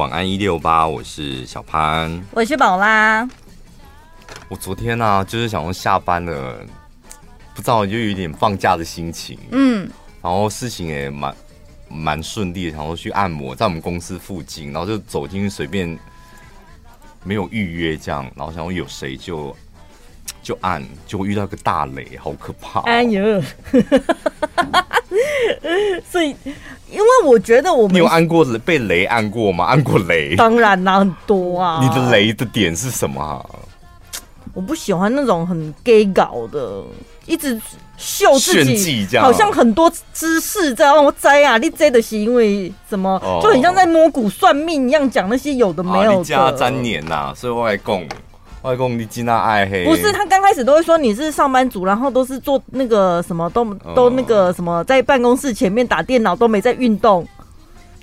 晚安一六八，我是小潘，我是宝拉。我昨天呢、啊，就是想说下班了，不知道就有点放假的心情，嗯，然后事情也蛮蛮顺利的，想说去按摩，在我们公司附近，然后就走进去随便，没有预约这样，然后想说有谁就就按，结果遇到一个大雷，好可怕、哦！哎呦，所以因为我觉得我们你有按过被雷按过吗？按过雷？当然啦，很多啊。你的雷的点是什么、啊？我不喜欢那种很 gay 搞的，一直秀自己，好像很多知识在让我摘啊！你摘的是因为什么？哦、就很像在摸骨算命一样，讲那些有的没有的。你家沾黏呐，所以外公外公你真那爱黑。不是，他刚开始都会说你是上班族，然后都是做那个什么，都都那个什么，在办公室前面打电脑，都没在运动。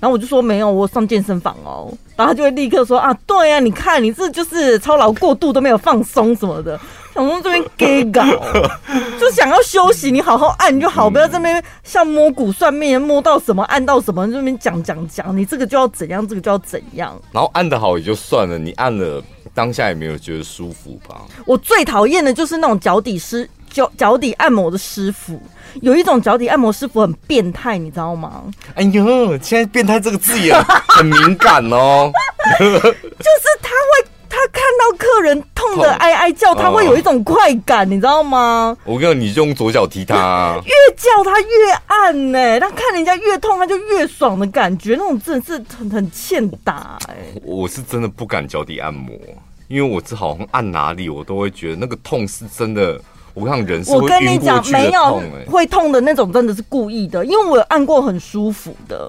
然后我就说没有，我上健身房哦。然后他就会立刻说啊，对呀、啊，你看你这就是操劳过度都没有放松什么的。想说这边给搞，就想要休息，你好好按就好，不要这边像摸骨算命，摸到什么按到什么，这边讲讲讲，你这个就要怎样，这个就要怎样。然后按的好也就算了，你按了当下也没有觉得舒服吧？我最讨厌的就是那种脚底师脚脚底按摩的师傅。有一种脚底按摩师傅很变态，你知道吗？哎呦，现在“变态”这个字眼很敏感哦。就是他会，他看到客人痛的哀哀叫，他会有一种快感，哦、你知道吗？我跟你，你就用左脚踢他、啊，越叫他越按呢、欸。他看人家越痛，他就越爽的感觉，那种真的是很很欠打哎、欸。我是真的不敢脚底按摩，因为我这好像按哪里，我都会觉得那个痛是真的。我看人我跟你讲，没有会痛的那种，真的是故意的。因为我有按过很舒服的，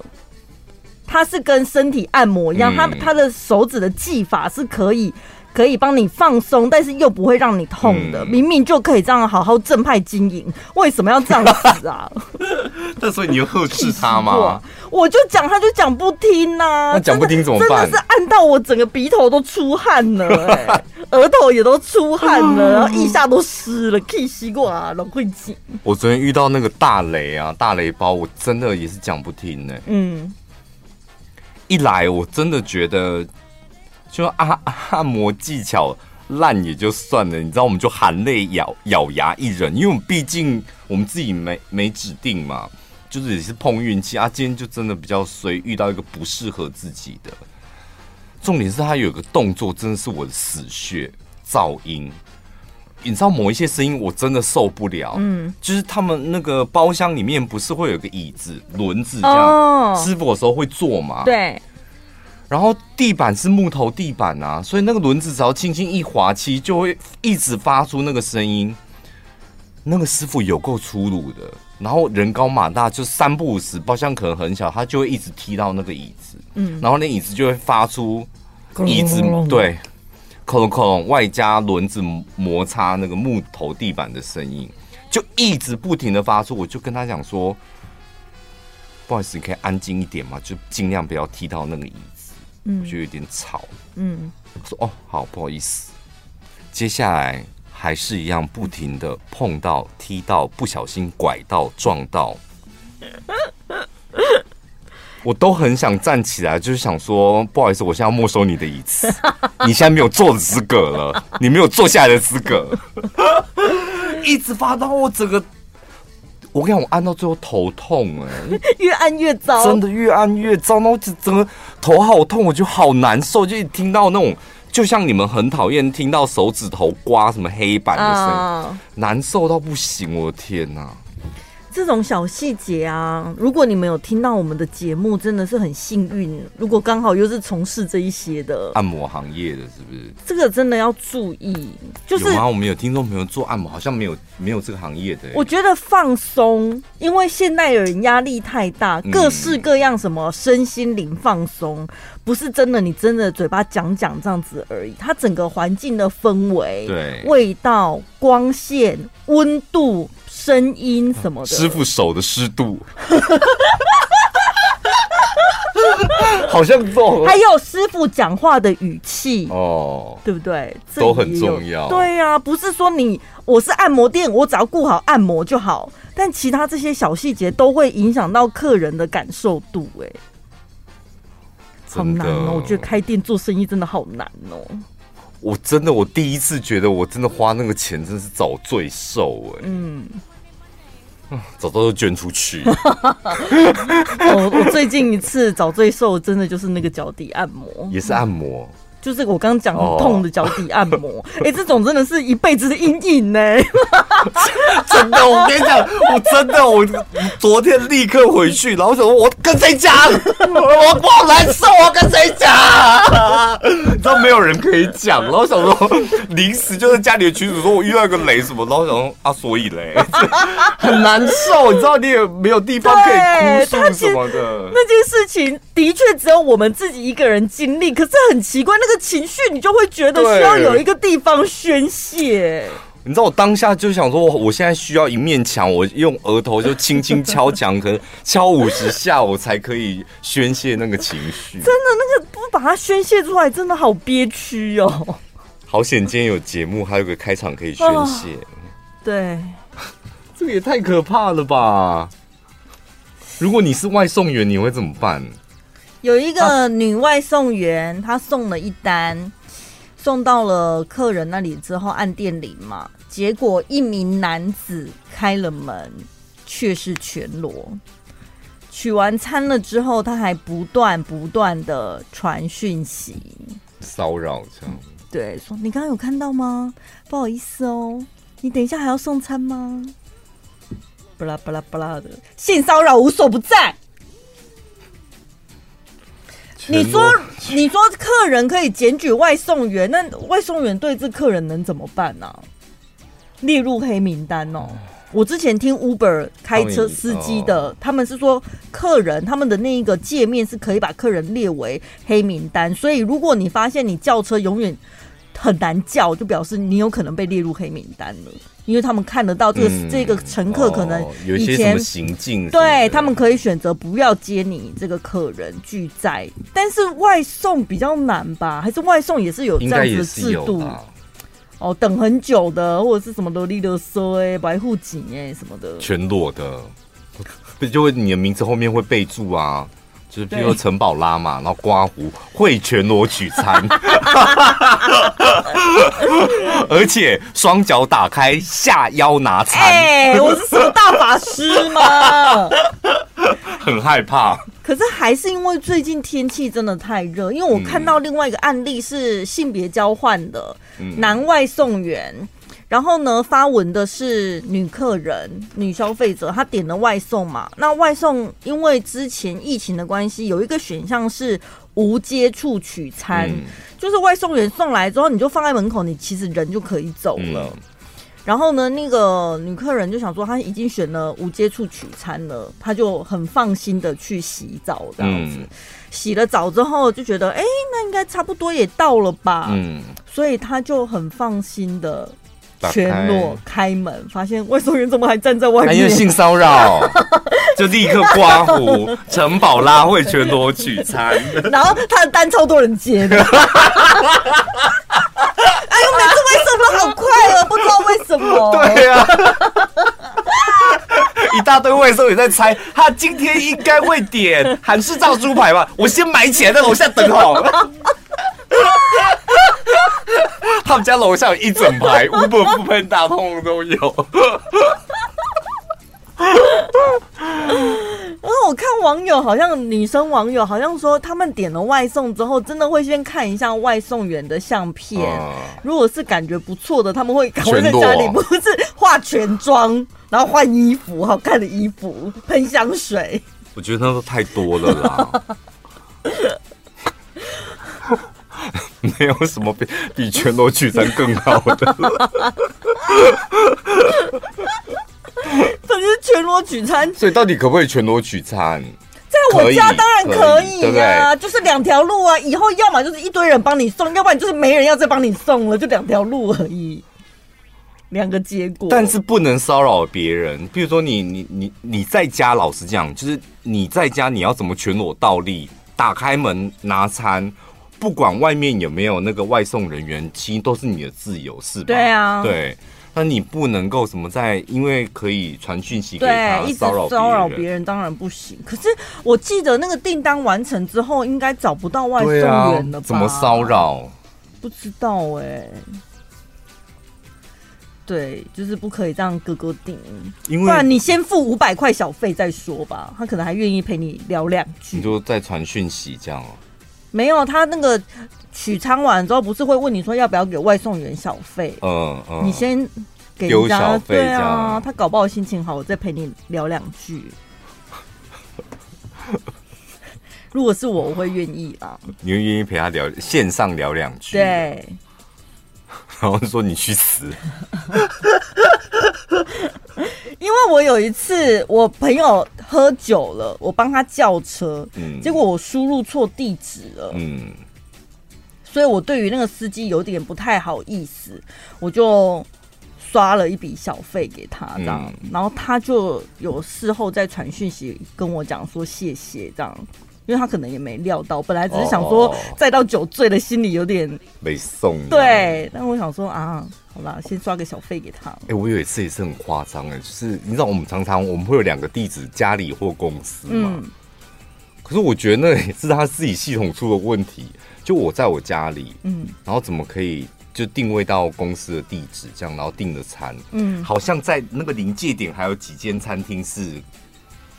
它是跟身体按摩一样，它它的手指的技法是可以可以帮你放松，但是又不会让你痛的。明明就可以这样好好正派经营，为什么要这样子啊？那所以你又呵斥他吗？我就讲，他就讲不听呐、啊。那讲不听怎么办？真的是按到我整个鼻头都出汗了、欸，额头也都出汗了，然后腋下都湿了，气西瓜老会紧。我昨天遇到那个大雷啊，大雷包，我真的也是讲不听呢、欸。嗯，一来我真的觉得，就按按摩技巧烂也就算了，你知道，我们就含泪咬咬牙一忍，因为我们毕竟我们自己没没指定嘛。就是也是碰运气啊，今天就真的比较衰，遇到一个不适合自己的。重点是他有个动作，真的是我的死穴，噪音。你知道某一些声音我真的受不了，嗯，就是他们那个包厢里面不是会有个椅子轮子这样，哦，师傅有时候会坐嘛，对。然后地板是木头地板啊，所以那个轮子只要轻轻一滑，其实就会一直发出那个声音。那个师傅有够粗鲁的。然后人高马大，就三不五时，包厢可能很小，他就会一直踢到那个椅子，嗯，然后那椅子就会发出椅子对，哐隆哐隆，外加轮子摩擦那个木头地板的声音，就一直不停的发出。我就跟他讲说，不好意思，你可以安静一点嘛，就尽量不要踢到那个椅子，嗯，我觉得有点吵，嗯，我说哦，好，不好意思，接下来。还是一样不停的碰到、踢到、不小心拐到、撞到，我都很想站起来，就是想说不好意思，我现在要没收你的椅子，你现在没有坐的资格了，你没有坐下来的资格，一直发到我整个，我跟你讲，我按到最后头痛哎，越按越糟，真的越按越糟，然后整个头好痛，我就好难受，就一听到那种。就像你们很讨厌听到手指头刮什么黑板的声音，uh, 难受到不行，我的天哪！这种小细节啊，如果你们有听到我们的节目，真的是很幸运。如果刚好又是从事这一些的按摩行业的，是不是？这个真的要注意。就是有吗？我们有听众朋友做按摩，好像没有没有这个行业的。我觉得放松，因为现代人压力太大，各式各样什么身心灵放松，不是真的，你真的嘴巴讲讲这样子而已。它整个环境的氛围、对味道、光线、温度。声音什么的，师傅手的湿度，好像重。还有师傅讲话的语气哦，对不对？都很重要。对呀、啊，不是说你我是按摩店，我只要顾好按摩就好，但其他这些小细节都会影响到客人的感受度。哎，好难哦！我觉得开店做生意真的好难哦。我真的，我第一次觉得我真的花那个钱真是找罪受哎。嗯，早知道就捐出去。我 我最近一次找罪受，真的就是那个脚底按摩，也是按摩。就是我刚刚讲很痛的脚底按摩，哎、oh. 欸，这种真的是一辈子的阴影呢。真的，我跟你讲，我真的，我昨天立刻回去，然后想说，我跟谁讲？我不好难受，我跟谁讲？你知道没有人可以讲，然后想说临时就是家里的群主说我遇到一个雷什么，然后想说啊，所以嘞，很难受，你知道你也没有地方可以哭诉什么的。那件事情的确只有我们自己一个人经历，可是很奇怪那个。这情绪，你就会觉得需要有一个地方宣泄。你知道，我当下就想说，我现在需要一面墙，我用额头就轻轻敲墙，可能敲五十下，我才可以宣泄那个情绪。真的，那个不把它宣泄出来，真的好憋屈哦。好险，今天有节目，还有个开场可以宣泄。哦。对，这个也太可怕了吧！如果你是外送员，你会怎么办？有一个女外送员，她送了一单，送到了客人那里之后按电铃嘛，结果一名男子开了门，却是全裸。取完餐了之后，他还不断不断的传讯息，骚扰这样。对，说你刚刚有看到吗？不好意思哦，你等一下还要送餐吗？巴拉巴拉巴拉的性骚扰无所不在。你说，你说客人可以检举外送员，那外送员对这客人能怎么办呢、啊？列入黑名单哦。我之前听 Uber 开车司机的，他们是说客人他们的那一个界面是可以把客人列为黑名单，所以如果你发现你叫车永远很难叫，就表示你有可能被列入黑名单了。因为他们看得到这个、嗯、这个乘客可能以前、哦、有一些什么行径，对他们可以选择不要接你这个客人拒载，但是外送比较难吧？还是外送也是有这样子的制度？哦，等很久的，或者是什么的，利勒索哎，白户锦哎什么的，全裸的，不 就会你的名字后面会备注啊？就是比如说陈宝拉嘛，然后刮胡会全裸取餐，而且双脚打开下腰拿餐。哎、欸，我是什么大法师吗？很害怕。可是还是因为最近天气真的太热，因为我看到另外一个案例是性别交换的男外送员。然后呢，发文的是女客人、女消费者，她点了外送嘛。那外送因为之前疫情的关系，有一个选项是无接触取餐，嗯、就是外送员送来之后，你就放在门口，你其实人就可以走了。嗯、然后呢，那个女客人就想说，她已经选了无接触取餐了，她就很放心的去洗澡，这样子。嗯、洗了澡之后就觉得，哎，那应该差不多也到了吧。嗯，所以她就很放心的。全裸开门，发现外送员怎么还站在外面？因为性骚扰，就立刻刮胡。城堡拉会全裸取餐，然后他的单超多人接的。哎呦，每次外送都好快乐，不知道为什么。对呀、啊，一大堆外送员在猜，他今天应该会点韩式炸猪排吧？我先买起来，在楼下等好了。他们家楼下有一整排，Uber、Foodpanda 通通都有。然后我看网友好像女生网友好像说，他们点了外送之后，真的会先看一下外送员的相片。啊、如果是感觉不错的，他们会赶快在家里不是化全妆，然后换衣服，好看的衣服，喷香水。我觉得那都太多了啦。没有什么比比全裸取餐更好的了。这是全裸取餐，所以到底可不可以全裸取餐？在我家当然可以啊，就是两条路啊。以后要么就是一堆人帮你送，要不然就是没人要再帮你送了，就两条路而已，两个结果。但是不能骚扰别人，比如说你你你你在家，老实讲，就是你在家你要怎么全裸倒立，打开门拿餐。不管外面有没有那个外送人员，其实都是你的自由，是吧？对啊，对。那你不能够什么在，因为可以传讯息给他，对，一直骚扰别人，当然不行。可是我记得那个订单完成之后，应该找不到外送员了吧？啊、怎么骚扰？不知道哎、欸。对，就是不可以这样哥哥订，因为不然你先付五百块小费再说吧。他可能还愿意陪你聊两句。你就再传讯息这样哦。没有，他那个取餐完之后，不是会问你说要不要给外送员小费？嗯嗯，你先给人家对啊，他搞不好心情好，我再陪你聊两句。如果是我，我会愿意啊。你会愿意陪他聊线上聊两句？对。然后说你去死。因为我有一次我朋友喝酒了，我帮他叫车，嗯，结果我输入错地址了，嗯，所以我对于那个司机有点不太好意思，我就刷了一笔小费给他，这样，嗯，然后他就有事后再传讯息跟我讲说谢谢这样。因为他可能也没料到，本来只是想说再到酒醉的心里有点没送。对，但我想说啊，好啦，先刷个小费给他。哎、欸，我有一次也是很夸张哎，就是你知道我们常常我们会有两个地址，家里或公司嘛。嗯。可是我觉得那也是他自己系统出了问题。就我在我家里，嗯，然后怎么可以就定位到公司的地址这样，然后订的餐，嗯，好像在那个临界点还有几间餐厅是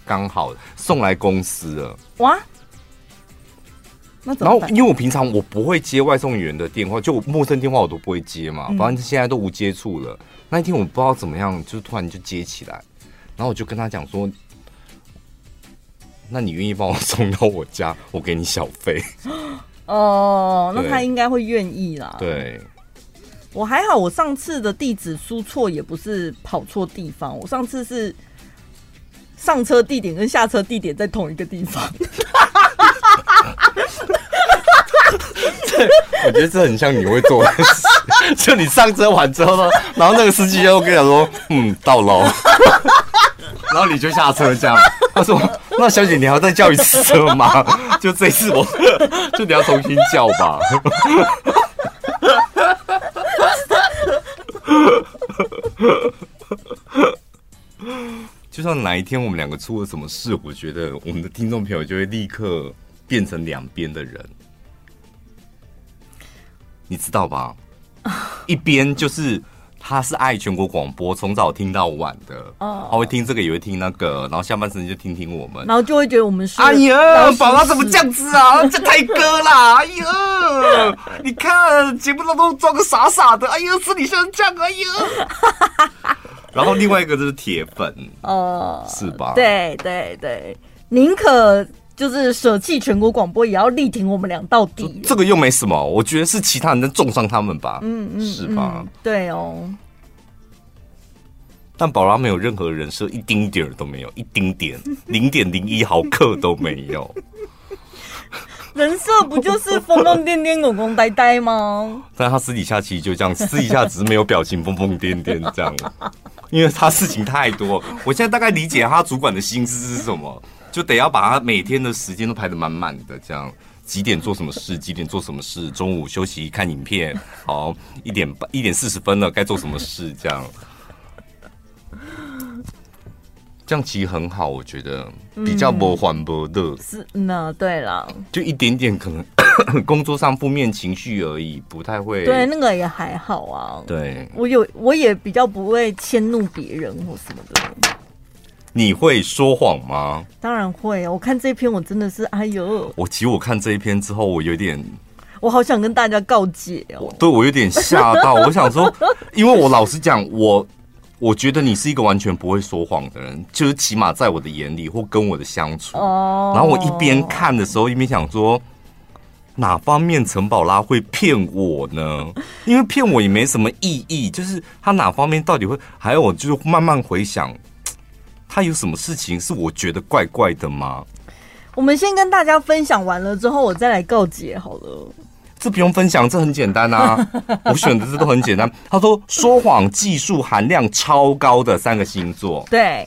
刚好送来公司了。哇！然后，因为我平常我不会接外送员的电话，就陌生电话我都不会接嘛，反正现在都无接触了。那一天我不知道怎么样，就突然就接起来，然后我就跟他讲说：“那你愿意帮我送到我家，我给你小费。”哦，那他应该会愿意啦。对，我还好，我上次的地址输错也不是跑错地方，我上次是上车地点跟下车地点在同一个地方。我觉得这很像你会做的事，就你上车完之后呢，然后那个司机又跟你说，嗯，到喽，然后你就下车这样。他说，那小姐你还要再叫一次车吗？就这次我，就你要重新叫吧。就算哪一天我们两个出了什么事，我觉得我们的听众朋友就会立刻变成两边的人。你知道吧？一边就是他是爱全国广播，从早听到晚的，哦，他会听这个，也会听那个，然后下半身就听听我们，然后就会觉得我们是哎呀，宝宝怎么这样子啊？这太哥啦！哎呀，你看节目当中装个傻傻的，哎呀，是你像这样，哎呀。然后另外一个就是铁粉，哦，是吧？对对对，宁可。就是舍弃全国广播，也要力挺我们俩到底。这个又没什么，我觉得是其他人在重伤他们吧。嗯嗯，是吧？嗯、对哦。但宝拉没有任何人设，一丁点儿都没有，一丁点 零点零一毫克都没有。人设不就是疯疯癫癫、拱拱呆呆吗？但他私底下其实就这样，私底下只是没有表情，疯疯癫癫这样。因为他事情太多，我现在大概理解他主管的心思是什么。就得要把他每天的时间都排得满满的，这样几点做什么事，几点做什么事，中午休息看影片，好一点半一点四十分了，该做什么事，这样，这样其实很好，我觉得比较不缓不的。是，呢对了，就一点点可能 工作上负面情绪而已，不太会。对，那个也还好啊。对，我有我也比较不会迁怒别人或什么的。你会说谎吗？当然会。我看这一篇，我真的是哎呦！我其实我看这一篇之后，我有点，我好想跟大家告解哦。对，我有点吓到。我想说，因为我老实讲，我我觉得你是一个完全不会说谎的人，就是起码在我的眼里或跟我的相处。哦。然后我一边看的时候，一边想说，哪方面陈宝拉会骗我呢？因为骗我也没什么意义，就是他哪方面到底会？还有，我就是慢慢回想。他有什么事情是我觉得怪怪的吗？我们先跟大家分享完了之后，我再来告解好了。这不用分享，这很简单啊！我选的这都很简单。他说说谎技术含量超高的三个星座，对，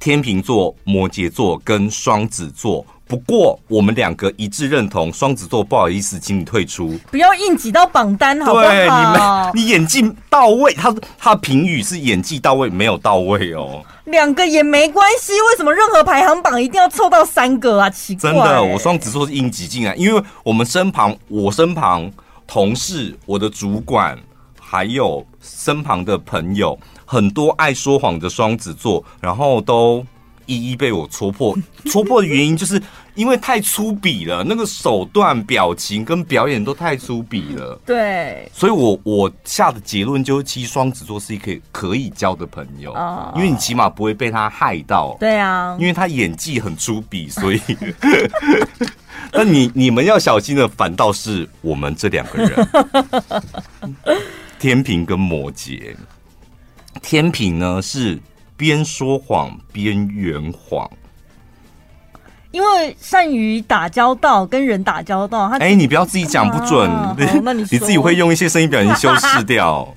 天秤座、摩羯座跟双子座。不过我们两个一致认同，双子座不好意思，请你退出，不要硬挤到榜单，好不好？对，你们你演技到位，他他的评语是演技到位，没有到位哦。两个也没关系，为什么任何排行榜一定要凑到三个啊？奇怪、欸，真的，我双子座是硬挤进来，因为我们身旁，我身旁同事、我的主管，还有身旁的朋友，很多爱说谎的双子座，然后都。一一被我戳破，戳破的原因就是因为太粗鄙了，那个手段、表情跟表演都太粗鄙了。对，所以我我下的结论就是，其实双子座是一个可以交的朋友，因为你起码不会被他害到。对啊，因为他演技很粗鄙，所以。那你你们要小心的，反倒是我们这两个人，天平跟摩羯。天平呢是。边说谎边圆谎，因为善于打交道，跟人打交道。他哎、欸，你不要自己讲不准，啊、你你自己会用一些声音表情修饰掉。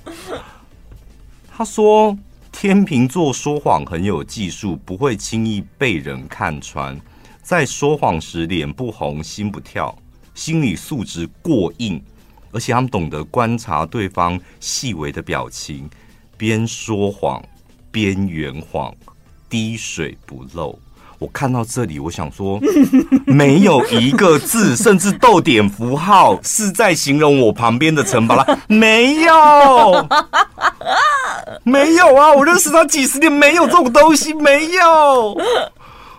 他说，天秤座说谎很有技术，不会轻易被人看穿，在说谎时脸不红心不跳，心理素质过硬，而且他们懂得观察对方细微的表情，边说谎。边圆谎，滴水不漏。我看到这里，我想说，没有一个字，甚至逗点符号，是在形容我旁边的陈巴拉。没有，没有啊！我认识他几十年，没有这种东西，没有。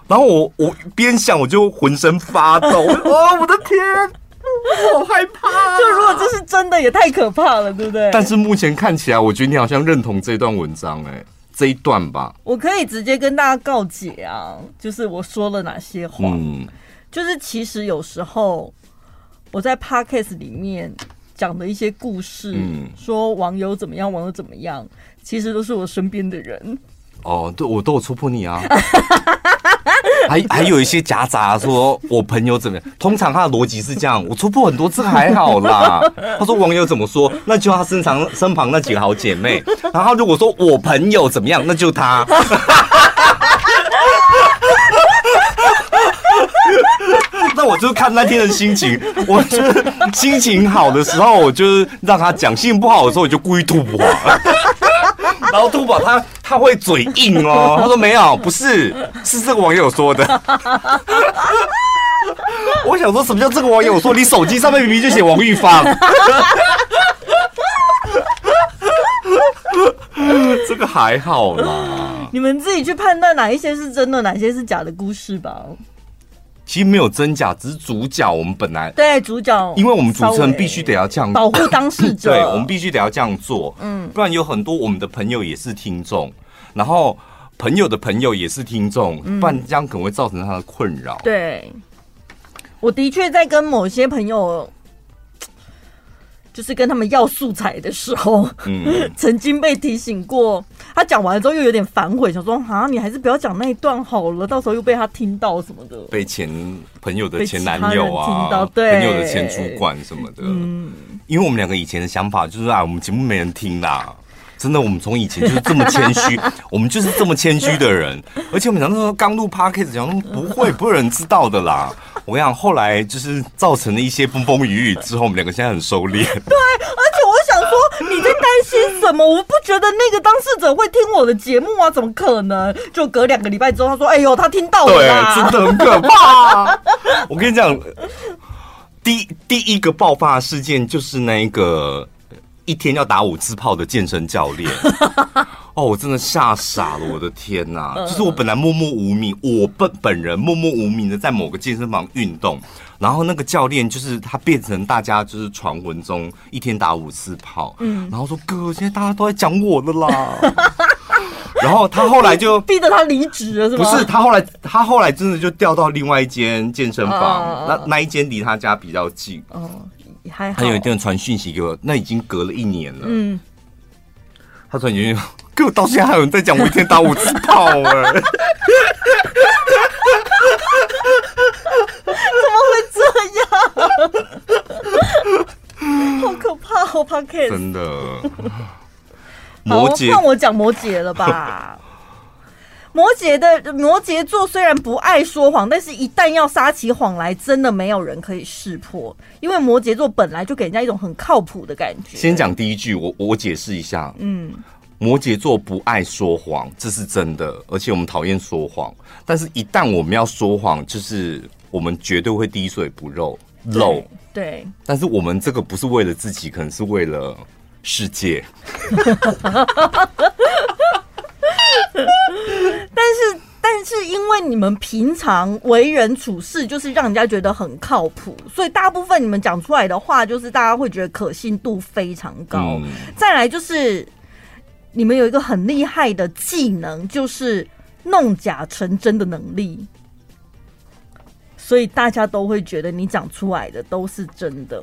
然后我我边想，我就浑身发抖。哦，我的天，我好害怕啊。就如果这是真的，也太可怕了，对不对？但是目前看起来，我觉得你好像认同这段文章，欸，哎。这一段吧，我可以直接跟大家告解啊，就是我说了哪些话，嗯，就是其实有时候我在 Podcast 里面讲的一些故事，嗯，说网友怎么样，网友怎么样，其实都是我身边的人。哦，对，我都有戳破你啊。还还有一些夹杂说，我朋友怎么样？通常他的逻辑是这样，我戳破很多次还好啦。他说网友怎么说，那就他身旁身旁那几个好姐妹。然后如果说我朋友怎么样，那就他。那我就看那天的心情，我就是心情好的时候，我就是让他讲；心情不好的时候，我就故意吐破。然后吐破他他会嘴硬哦，他说没有，不是，是这个网友说的。我想说什么叫这个网友说？你手机上面明明就写王玉芳。这个还好啦，你们自己去判断哪一些是真的，哪些是假的故事吧。其实没有真假，只是主角。我们本来对主角，因为我们主持人必须得要这样保护当事者，对，我们必须得要这样做，嗯，不然有很多我们的朋友也是听众，然后朋友的朋友也是听众，不然这样可能会造成他的困扰。对，我的确在跟某些朋友。就是跟他们要素材的时候，嗯，曾经被提醒过。他讲完了之后又有点反悔，想说啊，你还是不要讲那一段好了，到时候又被他听到什么的。被前朋友的前男友啊，听到，对，朋友的前主管什么的。嗯，因为我们两个以前的想法就是啊，我们节目没人听啦。真的，我们从以前就是这么谦虚，我们就是这么谦虚的人。而且我们讲那时候刚录 Podcast，讲不会，不会有人知道的啦。我跟你讲，后来就是造成了一些风风雨雨之后，我们两个现在很收敛。对，而且我想说，你在担心什么？我不觉得那个当事者会听我的节目啊，怎么可能？就隔两个礼拜之后，他说：“哎呦，他听到了。”对，真的很可怕。我跟你讲，第第一个爆发事件就是那一个。一天要打五次炮的健身教练，哦，我真的吓傻了，我的天哪！就是我本来默默无名，我本本人默默无名的在某个健身房运动，然后那个教练就是他变成大家就是传闻中一天打五次炮，嗯，然后说哥，现在大家都在讲我的啦，然后他后来就逼着他离职了，是吗？不是，他后来他后来真的就调到另外一间健身房，那那一间离他家比较近，哦。还他有一天传讯息给我，那已经隔了一年了。嗯，他说：“你给我到现在还有人在讲我一天打五次炮哎，怎么会这样？好可怕，好怕 K，真的。摩羯，换我讲摩羯了吧？摩羯的摩羯座虽然不爱说谎，但是一旦要撒起谎来，真的没有人可以识破，因为摩羯座本来就给人家一种很靠谱的感觉。先讲第一句，我我解释一下，嗯，摩羯座不爱说谎，这是真的，而且我们讨厌说谎，但是一旦我们要说谎，就是我们绝对会滴水不漏漏。对，但是我们这个不是为了自己，可能是为了世界。但是，但是，因为你们平常为人处事就是让人家觉得很靠谱，所以大部分你们讲出来的话，就是大家会觉得可信度非常高。嗯、再来就是，你们有一个很厉害的技能，就是弄假成真的能力，所以大家都会觉得你讲出来的都是真的。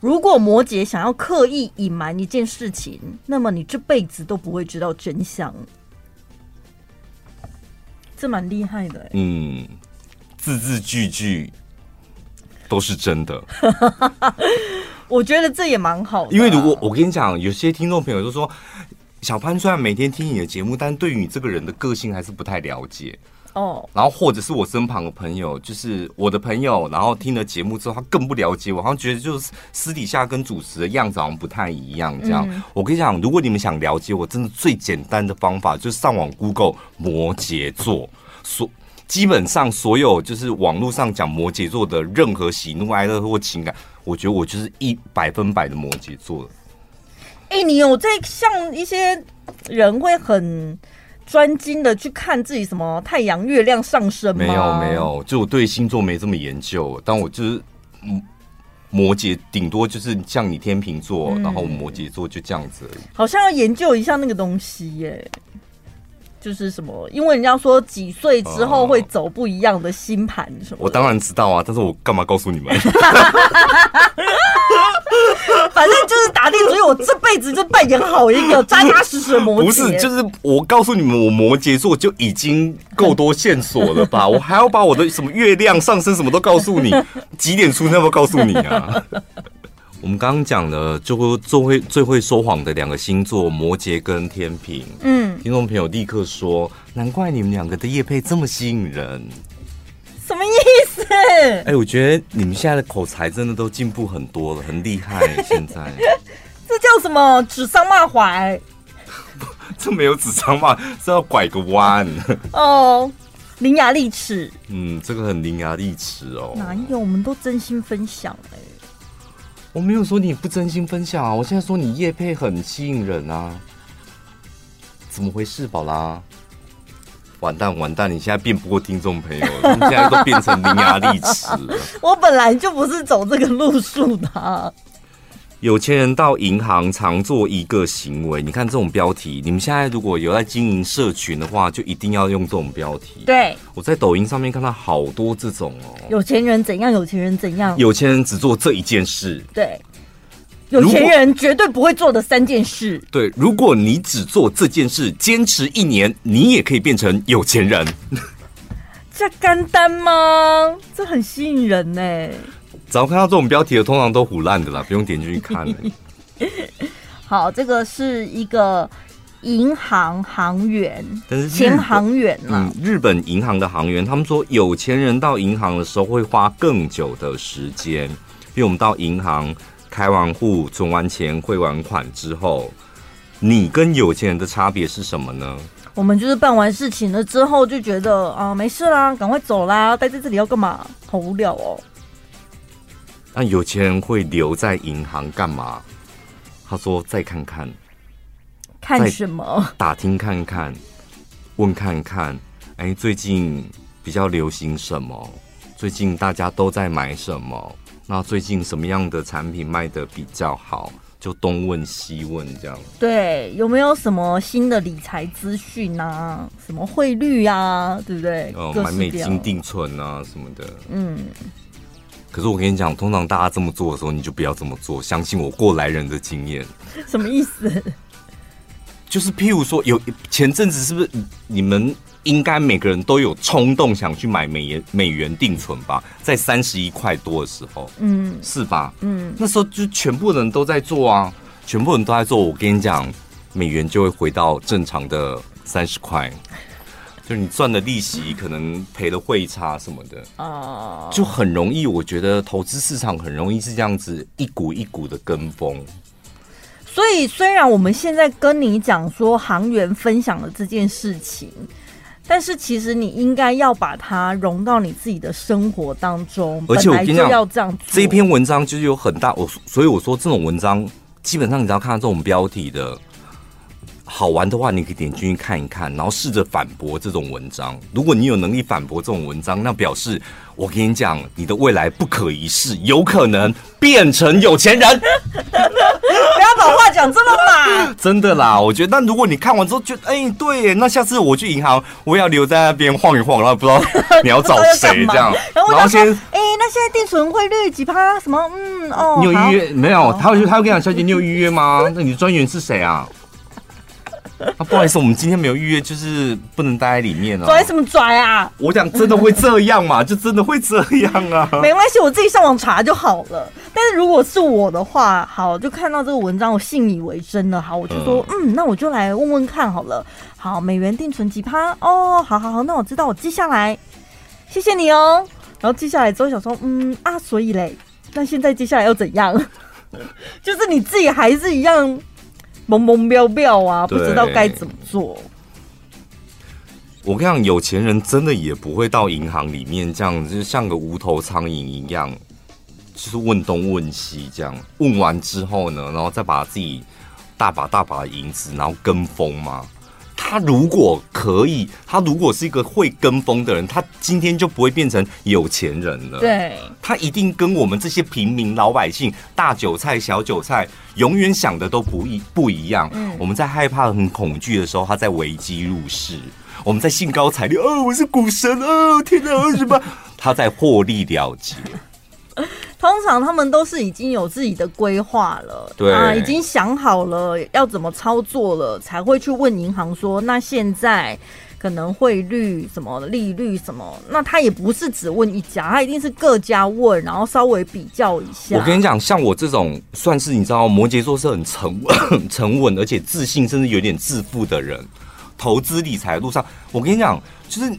如果摩羯想要刻意隐瞒一件事情，那么你这辈子都不会知道真相。这蛮厉害的，嗯，字字句句都是真的。我觉得这也蛮好的，因为如果我跟你讲，有些听众朋友就说，小潘虽然每天听你的节目，但对于你这个人的个性还是不太了解。哦，然后或者是我身旁的朋友，就是我的朋友，然后听了节目之后，他更不了解我，好像觉得就是私底下跟主持的样子好像不太一样。这样，嗯、我跟你讲，如果你们想了解我，真的最简单的方法就是上网 Google 摩羯座，所基本上所有就是网络上讲摩羯座的任何喜怒哀乐或情感，我觉得我就是一百分百的摩羯座了。哎、欸，你有在像一些人会很。专精的去看自己什么太阳、月亮上升吗？没有没有，就我对星座没这么研究，但我就是摩羯，顶多就是像你天秤座，嗯、然后摩羯座就这样子而已。好像要研究一下那个东西耶，就是什么，因为人家说几岁之后会走不一样的星盘什么、嗯。我当然知道啊，但是我干嘛告诉你们？反正就是打定主意，我这辈子就扮演好一个扎扎实实的摩羯。不是，就是我告诉你们，我摩羯座就已经够多线索了吧？我还要把我的什么月亮上升什么都告诉你，几点出生要不要告诉你啊？我们刚刚讲的就会最会最会说谎的两个星座，摩羯跟天平。嗯，听众朋友立刻说，难怪你们两个的夜配这么吸引人。什么意思？哎、欸，我觉得你们现在的口才真的都进步很多了，很厉害。现在 这叫什么？指桑骂槐？这没有指桑骂，是要拐个弯。哦，伶牙俐齿。嗯，这个很伶牙俐齿哦。哪有？我们都真心分享哎。我没有说你不真心分享啊，我现在说你夜配很吸引人啊。怎么回事，宝拉？完蛋完蛋！你现在变不过听众朋友，你现在都变成伶牙俐齿了。我本来就不是走这个路数的。有钱人到银行常做一个行为，你看这种标题，你们现在如果有在经营社群的话，就一定要用这种标题。对，我在抖音上面看到好多这种哦。有钱人怎样？有钱人怎样？有钱人只做这一件事。对。有钱人绝对不会做的三件事。对，如果你只做这件事，坚持一年，你也可以变成有钱人。这简单吗？这很吸引人呢。只要看到这种标题的，通常都唬烂的啦，不用点进去看了。好，这个是一个银行行员，但是前行员嗯，日本银行的行员，他们说有钱人到银行的时候会花更久的时间，因为我们到银行。开完户、存完钱、汇完款之后，你跟有钱人的差别是什么呢？我们就是办完事情了之后就觉得啊，没事啦，赶快走啦，待在这里要干嘛？好无聊哦。那有钱人会留在银行干嘛？他说再看看，看什么？打听看看，问看看。哎，最近比较流行什么？最近大家都在买什么？那最近什么样的产品卖的比较好？就东问西问这样。对，有没有什么新的理财资讯啊？什么汇率啊？对不对？哦，买美金定存啊什么的。嗯。可是我跟你讲，通常大家这么做的时候，你就不要这么做。相信我过来人的经验。什么意思？就是譬如说，有前阵子是不是你们？应该每个人都有冲动想去买美元美元定存吧，在三十一块多的时候，嗯，是吧？嗯，那时候就全部人都在做啊，全部人都在做。我跟你讲，美元就会回到正常的三十块。就是你赚的利息可能赔了汇差什么的哦，就很容易。我觉得投资市场很容易是这样子一股一股的跟风。所以虽然我们现在跟你讲说行员分享了这件事情。但是其实你应该要把它融到你自己的生活当中，而且我跟你讲，要这样做。这一篇文章就是有很大我，所以我说这种文章基本上你只要看到这种标题的好玩的话，你可以点进去看一看，然后试着反驳这种文章。如果你有能力反驳这种文章，那表示我跟你讲，你的未来不可一世，有可能变成有钱人。不要把话讲这么满，真的啦！我觉得，但如果你看完之后觉得，哎、欸，对耶，那下次我去银行，我也要留在那边晃一晃，然后不知道你要找谁这样，然后先，哎、欸，那现在定存汇率几趴？什么？嗯，哦，你有预约没有？他会他会跟你讲，小姐，你有预约吗？那你的专员是谁啊？啊，不好意思，我们今天没有预约，就是不能待在里面哦。拽什么拽啊？我讲真的会这样嘛？就真的会这样啊？没关系，我自己上网查就好了。但是如果是我的话，好，就看到这个文章，我信以为真了。好，我就说，嗯，嗯，那我就来问问看好了。好，美元定存几趴？哦，好好好，那我知道，我记下来。谢谢你哦。然后记下来之后想说，嗯啊，所以嘞，那现在接下来要怎样？就是你自己还是一样。懵懵妙妙啊，不知道该怎么做。我跟你讲，有钱人真的也不会到银行里面这样，就像个无头苍蝇一样，就是问东问西这样。问完之后呢，然后再把自己大把大把的银子，然后跟风嘛。他如果可以，他如果是一个会跟风的人，他今天就不会变成有钱人了。对，他一定跟我们这些平民老百姓、大韭菜、小韭菜，永远想的都不一不一样。嗯，我们在害怕、很恐惧的时候，他在危机入市；我们在兴高采烈，哦，我是股神，哦，天哪，二十八，他在获利了结。通常他们都是已经有自己的规划了，对啊，已经想好了要怎么操作了，才会去问银行说，那现在可能汇率什么利率什么，那他也不是只问一家，他一定是各家问，然后稍微比较一下。我跟你讲，像我这种算是你知道，摩羯座是很沉稳、沉稳，而且自信，甚至有点自负的人，投资理财的路上，我跟你讲，就是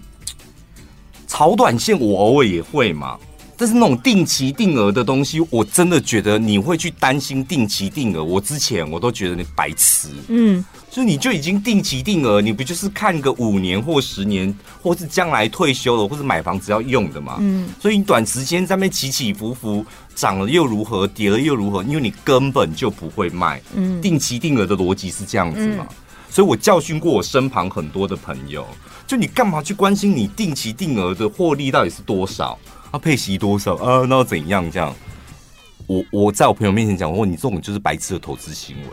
炒短线，我偶尔也会嘛。但是那种定期定额的东西，我真的觉得你会去担心定期定额。我之前我都觉得你白痴，嗯，所以你就已经定期定额，你不就是看个五年或十年，或是将来退休了，或是买房子要用的嘛，嗯，所以你短时间在那边起起伏伏，涨了又如何，跌了又如何？因为你根本就不会卖，嗯，定期定额的逻辑是这样子嘛，所以我教训过我身旁很多的朋友，就你干嘛去关心你定期定额的获利到底是多少？他、啊、配息多少啊？那要怎样？这样，我我在我朋友面前讲过，你这种就是白痴的投资行为。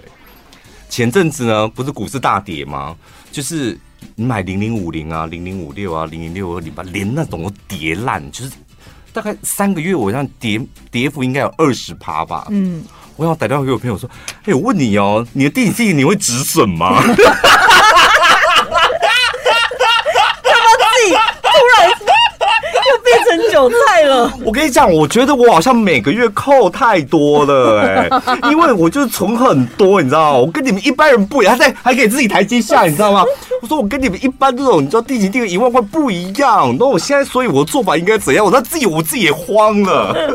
前阵子呢，不是股市大跌吗？就是你买零零五零啊、零零五六啊、零零六二零八，连那种都跌烂，就是大概三个月，我这样跌跌幅应该有二十趴吧。嗯，我想打电话给我朋友说：“哎、欸，我问你哦，你的定期你会止损吗？” 他们自己突然。又变成韭菜了。我跟你讲，我觉得我好像每个月扣太多了哎、欸，因为我就是存很多，你知道吗？我跟你们一般人不一样，还在还给自己台阶下，你知道吗？我说我跟你们一般这种，你知道定期定个一万块不一样。那我现在，所以我的做法应该怎样？我他自己我自己也慌了。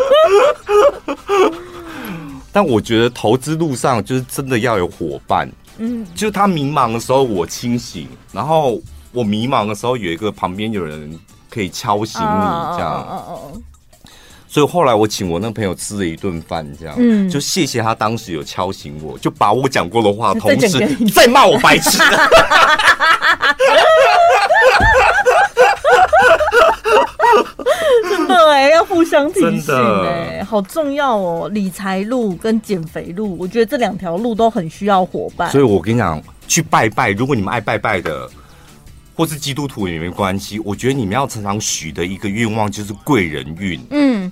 但我觉得投资路上就是真的要有伙伴，嗯，就是他迷茫的时候我清醒，然后我迷茫的时候有一个旁边有人。可以敲醒你这样，所以后来我请我那个朋友吃了一顿饭，这样，嗯，就谢谢他当时有敲醒我，就把我讲过的话，同时再骂我白痴。真的哎，要互相提醒哎，好重要哦！理财路跟减肥路，我觉得这两条路都很需要伙伴。所以我跟你讲，去拜拜，如果你们爱拜拜的。或是基督徒也没关系，我觉得你们要常常许的一个愿望就是贵人运。嗯，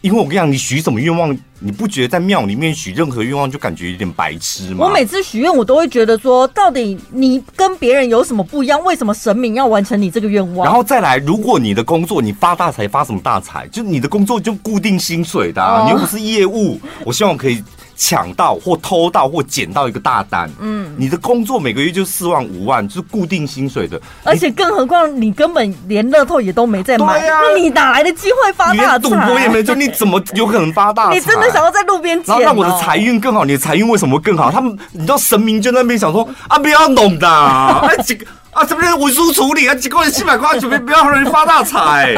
因为我跟你讲，你许什么愿望，你不觉得在庙里面许任何愿望就感觉有点白痴吗？我每次许愿，我都会觉得说，到底你跟别人有什么不一样？为什么神明要完成你这个愿望？然后再来，如果你的工作你发大财，发什么大财？就你的工作就固定薪水的，啊，哦，你又不是业务，我希望可以。抢到或偷到或捡到一个大单，嗯，你的工作每个月就四万五万，就是固定薪水的，而且更何况你根本连乐透也都没在买，那、啊、你哪来的机会发大财？赌博也没做，你怎么有可能发大财？你真的想要在路边捡？然后让我的财运更好，你的财运为什么会更好？他们，你知道神明就在那边想说啊，不要弄的，啊几个啊，什么文书处理啊，几个人七百块，准备不要让人发大财，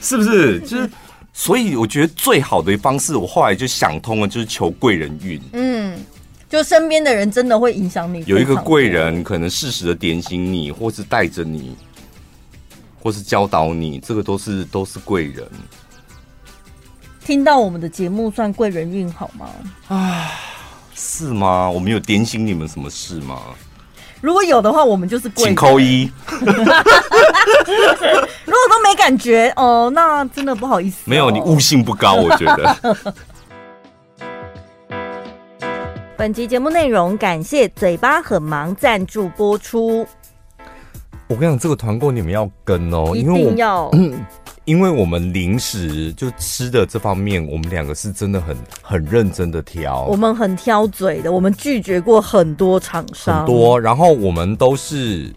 是不是？就是。所以我觉得最好的方式，我后来就想通了，就是求贵人运。嗯，就身边的人真的会影响你。有一个贵人，可能适时的点醒你，或是带着你，或是教导你，这个都是都是贵人。听到我们的节目，算贵人运好吗？啊，是吗？我们有点醒你们什么事吗？如果有的话，我们就是贵人。请扣一。如果都没感觉哦，那真的不好意思哦。没有，你悟性不高，我觉得。本集节目内容感谢嘴巴很忙赞助播出。我跟你讲，这个团购你们要跟哦，一定要。因为我们零食就吃的这方面，我们两个是真的很很认真的挑，我们很挑嘴的，我们拒绝过很多厂商，很多，然后我们都是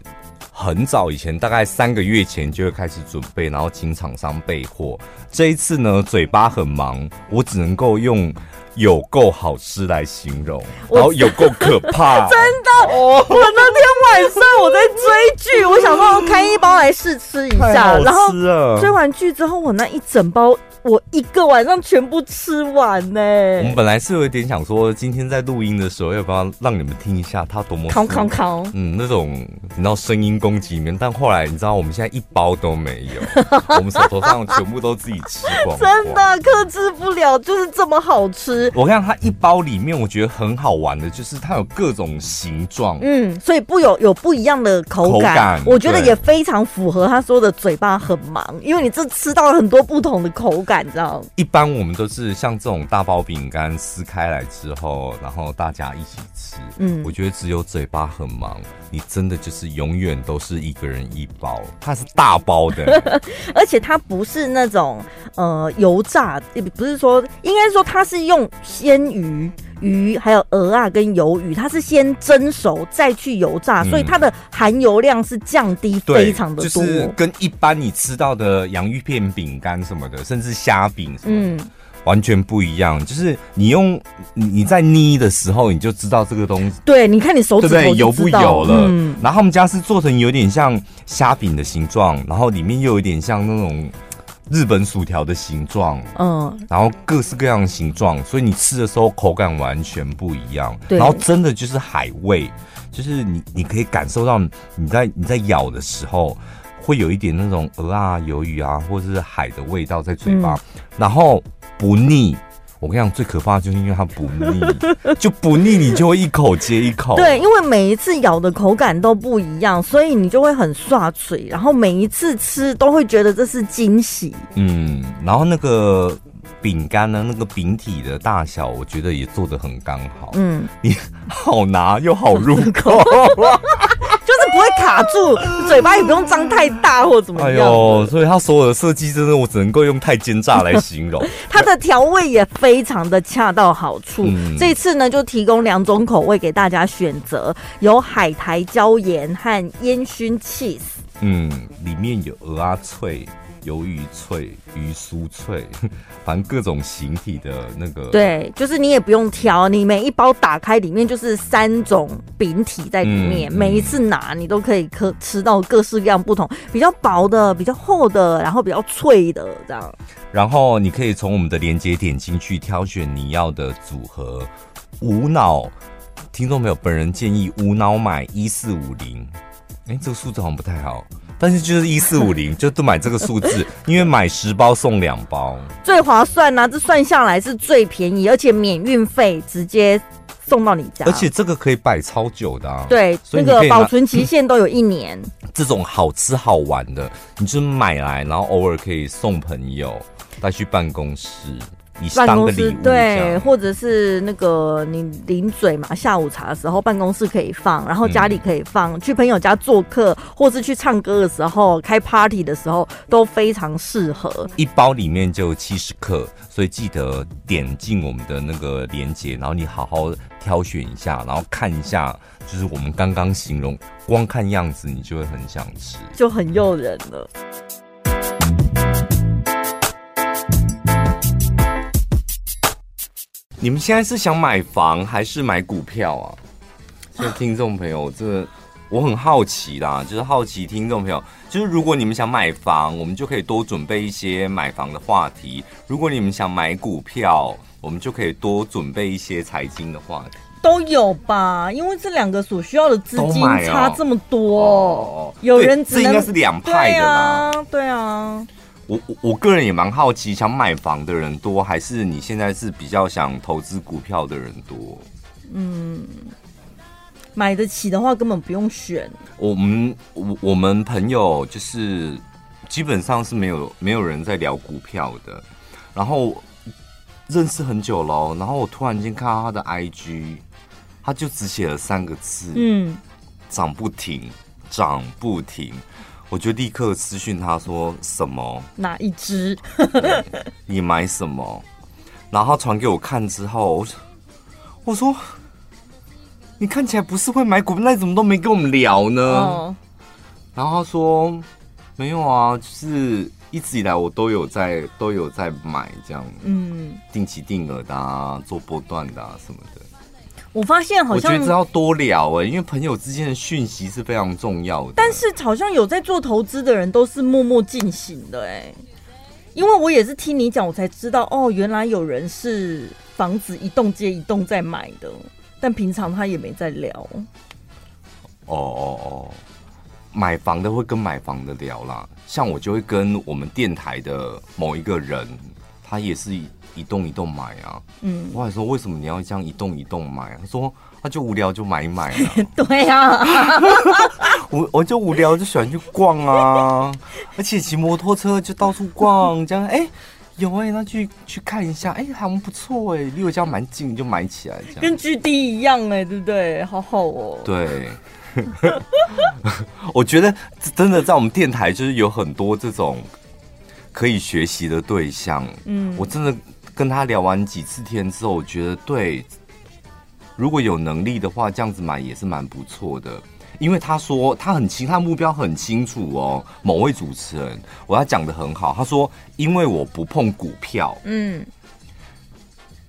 很早以前，大概三个月前就会开始准备，然后请厂商备货。这一次呢，嘴巴很忙，我只能够用。有够好吃来形容，然后有够可怕，真的。我那天晚上我在追剧，我想说开一包来试吃一下，然后追完剧之后，我那一整包。我一个晚上全部吃完呢。我们本来是有一点想说，今天在录音的时候要不要让你们听一下它多么康康康，嗯，那种你知道声音攻击里面。但后来你知道，我们现在一包都没有，我们手头上全部都自己吃光，真的克制不了，就是这么好吃。我看它一包里面，我觉得很好玩的，就是它有各种形状，嗯，所以不有有不一样的口感，口感我觉得也非常符合他说的嘴巴很忙，因为你这吃到了很多不同的口感。知道一般我们都是像这种大包饼干撕开来之后，然后大家一起吃。嗯，我觉得只有嘴巴很忙，你真的就是永远都是一个人一包。它是大包的，而且它不是那种呃油炸，也不是说，应该说它是用鲜鱼。鱼还有鹅啊，跟鱿鱼，它是先蒸熟再去油炸，嗯，所以它的含油量是降低非常的多，就是跟一般你吃到的洋芋片、饼干什么的，甚至虾饼什么的，嗯，完全不一样。就是你用你你在捏的时候，你就知道这个东西。对，你看你手指头油不油了。嗯，然后他们家是做成有点像虾饼的形状，然后里面又有点像那种。日本薯条的形状，嗯，然后各式各样的形状，所以你吃的时候口感完全不一样。对，然后真的就是海味，就是你你可以感受到你在你在咬的时候，会有一点那种鹅啊、鱿鱼啊，或者是海的味道在嘴巴，嗯、然后不腻。我跟你讲，最可怕的就是因为它不腻，就不腻，你就会一口接一口。对，因为每一次咬的口感都不一样，所以你就会很刷嘴，然后每一次吃都会觉得这是惊喜。嗯，然后那个饼干呢，那个饼体的大小，我觉得也做的很刚好。嗯，你好拿又好入口。卡住，嘴巴也不用张太大或怎么样。哎呦，所以它所有的设计真的，我只能够用太奸诈来形容。它的调味也非常的恰到好处。嗯、这次呢，就提供两种口味给大家选择，有海苔椒盐和烟熏 cheese。嗯，里面有鹅啊脆。鱿鱼脆、鱼酥脆，反正各种形体的那个。对，就是你也不用挑，你每一包打开里面就是三种饼体在里面，嗯、每一次拿你都可以可吃到各式各样不同，比较薄的、比较厚的，然后比较脆的这样。然后你可以从我们的链接点进去挑选你要的组合，无脑听众朋友，本人建议无脑买一四五零。哎，这个数字好像不太好。但是就是一四五零，就都买这个数字，因为买十包送两包，最划算呐、啊！这算下来是最便宜，而且免运费，直接送到你家。而且这个可以摆超久的、啊，对，那个保存期限都有一年。这种好吃好玩的，你就买来，然后偶尔可以送朋友带去办公室。你当个礼物对，或者是那个你零嘴嘛，下午茶的时候办公室可以放，然后家里可以放，嗯、去朋友家做客，或是去唱歌的时候，开 party 的时候都非常适合。一包里面就七十克，所以记得点进我们的那个链接，然后你好好挑选一下，然后看一下，就是我们刚刚形容，光看样子你就会很想吃，就很诱人了。你们现在是想买房还是买股票啊？所以听众朋友，这我很好奇啦，就是好奇听众朋友，就是如果你们想买房，我们就可以多准备一些买房的话题；如果你们想买股票，我们就可以多准备一些财经的话题。都有吧，因为这两个所需要的资金差这么多，哦、有人这应该是两派的啦，对啊。对啊我我我个人也蛮好奇，想买房的人多，还是你现在是比较想投资股票的人多？嗯，买得起的话根本不用选。我们我我们朋友就是基本上是没有没有人在聊股票的，然后认识很久了，然后我突然间看到他的 IG，他就只写了三个字，嗯，涨不停，涨不停。我就立刻私讯他说什么？哪一只？你买什么？然后他传给我看之后，我说你看起来不是会买股票，那你怎么都没跟我们聊呢？哦、然后他说没有啊，就是一直以来我都有在都有在买这样，嗯，定期定额的啊，做波段的啊什么的。我发现好像我觉得要多聊哎、欸，因为朋友之间的讯息是非常重要的。但是好像有在做投资的人都是默默进行的哎、欸，因为我也是听你讲，我才知道哦，原来有人是房子一栋接一栋在买的，但平常他也没在聊。哦哦哦，买房的会跟买房的聊啦，像我就会跟我们电台的某一个人，他也是。一栋一栋买啊，嗯，我还说为什么你要这样一栋一栋买？他说他就无聊就买一买啊。对啊，我我就无聊就喜欢去逛啊，而且骑摩托车就到处逛，这样哎、欸、有哎、欸，那去去看一下，哎、欸、还不错哎、欸，离我家蛮近，就买起来这样。跟 GD 一样哎、欸，对不对？好好哦。对，我觉得真的在我们电台就是有很多这种可以学习的对象。嗯，我真的。跟他聊完几次天之后，我觉得对，如果有能力的话，这样子买也是蛮不错的。因为他说他很清，他目标很清楚哦。某位主持人，我要讲的很好，他说因为我不碰股票，嗯，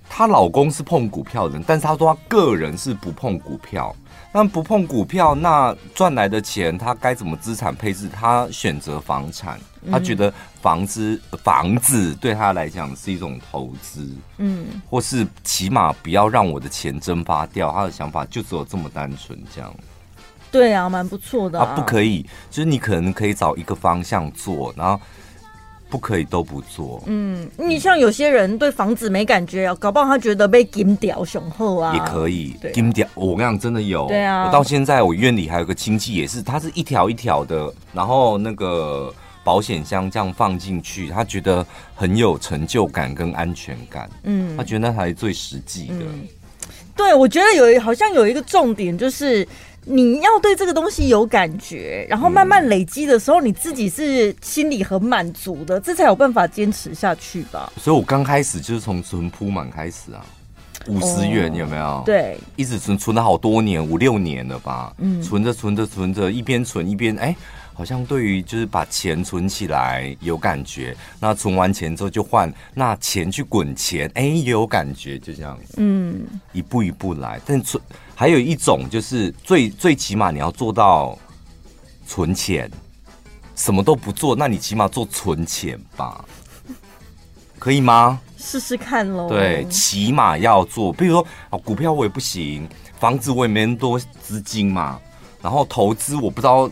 她老公是碰股票的人，但是他说他个人是不碰股票。那不碰股票，那赚来的钱他该怎么资产配置？他选择房产，他觉得房子房子对他来讲是一种投资，嗯，或是起码不要让我的钱蒸发掉。他的想法就只有这么单纯，这样。对啊，蛮不错的啊。他不可以，就是你可能可以找一个方向做，然后。不可以都不做。嗯，你像有些人对房子没感觉啊，搞不好他觉得被金条雄厚啊，也可以。金条，我跟你讲，真的有。对啊，我到现在我院里还有个亲戚，也是，他是一条一条的，然后那个保险箱这样放进去，他觉得很有成就感跟安全感。嗯，他觉得那才是最实际的。嗯，对，我觉得有好像有一个重点就是。你要对这个东西有感觉，然后慢慢累积的时候，你自己是心里很满足的，这才有办法坚持下去吧。所以我刚开始就是从存铺满开始啊，五十元有没有？对，一直存存了好多年，五六年了吧。嗯，存着存着存着，一边存一边，哎，好像对于就是把钱存起来有感觉。那存完钱之后就换那钱去滚钱，哎，也有感觉，就这样。嗯，一步一步来，但存。还有一种就是最最起码你要做到存钱，什么都不做，那你起码做存钱吧，可以吗？试试看喽。对，起码要做，比如说啊，股票我也不行，房子我也没那么多资金嘛，然后投资我不知道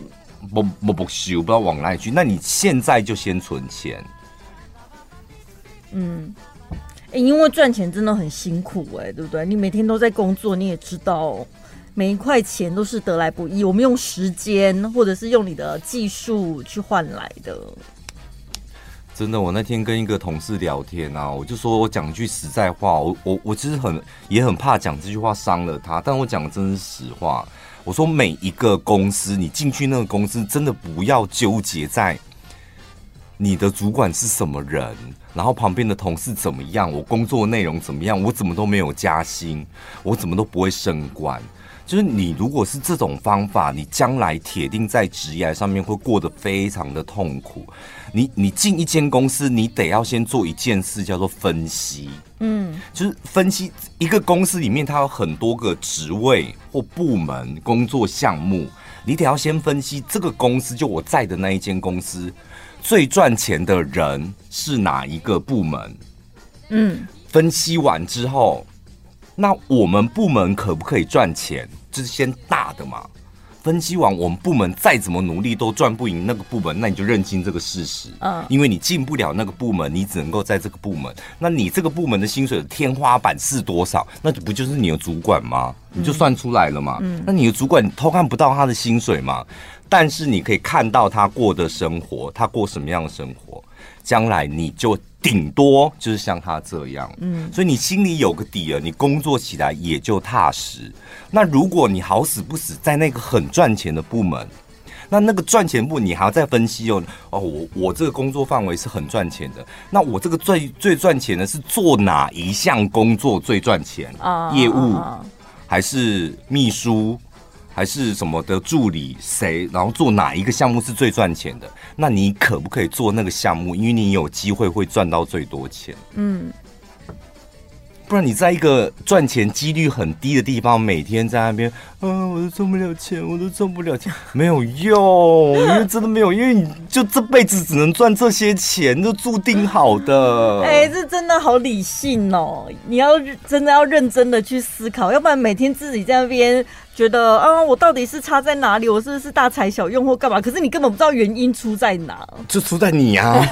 不不不修，不知道往哪里去，那你现在就先存钱。嗯。因为赚钱真的很辛苦哎，对不对？你每天都在工作，你也知道，每一块钱都是得来不易。我们用时间或者是用你的技术去换来的。真的，我那天跟一个同事聊天啊，我就说我讲句实在话，我我我其实很也很怕讲这句话伤了他，但我讲的真是实话。我说每一个公司，你进去那个公司，真的不要纠结在你的主管是什么人，然后旁边的同事怎么样，我工作内容怎么样，我怎么都没有加薪，我怎么都不会升官。就是你如果是这种方法，你将来铁定在职业上面会过得非常的痛苦。你你进一间公司，你得要先做一件事，叫做分析。嗯，就是分析一个公司里面，它有很多个职位或部门、工作项目，你得要先分析这个公司，就我在的那一间公司，最赚钱的人是哪一个部门？嗯，分析完之后。那我们部门可不可以赚钱？就是先大的嘛。分析完，我们部门再怎么努力都赚不赢那个部门，那你就认清这个事实。嗯，因为你进不了那个部门，你只能够在这个部门。那你这个部门的薪水的天花板是多少？那不就是你的主管吗？你就算出来了嘛。嗯，那你的主管偷看不到他的薪水嘛？但是你可以看到他过的生活，他过什么样的生活。将来你就顶多就是像他这样，嗯，所以你心里有个底了，你工作起来也就踏实。那如果你好死不死在那个很赚钱的部门，那那个赚钱部你还要再分析哦，哦，我我这个工作范围是很赚钱的，那我这个最最赚钱的是做哪一项工作最赚钱？啊，业务还是秘书？还是什么的助理谁，然后做哪一个项目是最赚钱的？那你可不可以做那个项目？因为你有机会会赚到最多钱。嗯。不然你在一个赚钱几率很低的地方，每天在那边，啊，我都赚不了钱，我都赚不了钱，没有用，因为真的没有，因为你就这辈子只能赚这些钱，就注定好的。哎、欸，这真的好理性哦！你要真的要认真的去思考，要不然每天自己在那边觉得，啊，我到底是差在哪里？我是不是大材小用或干嘛？可是你根本不知道原因出在哪，就出在你啊！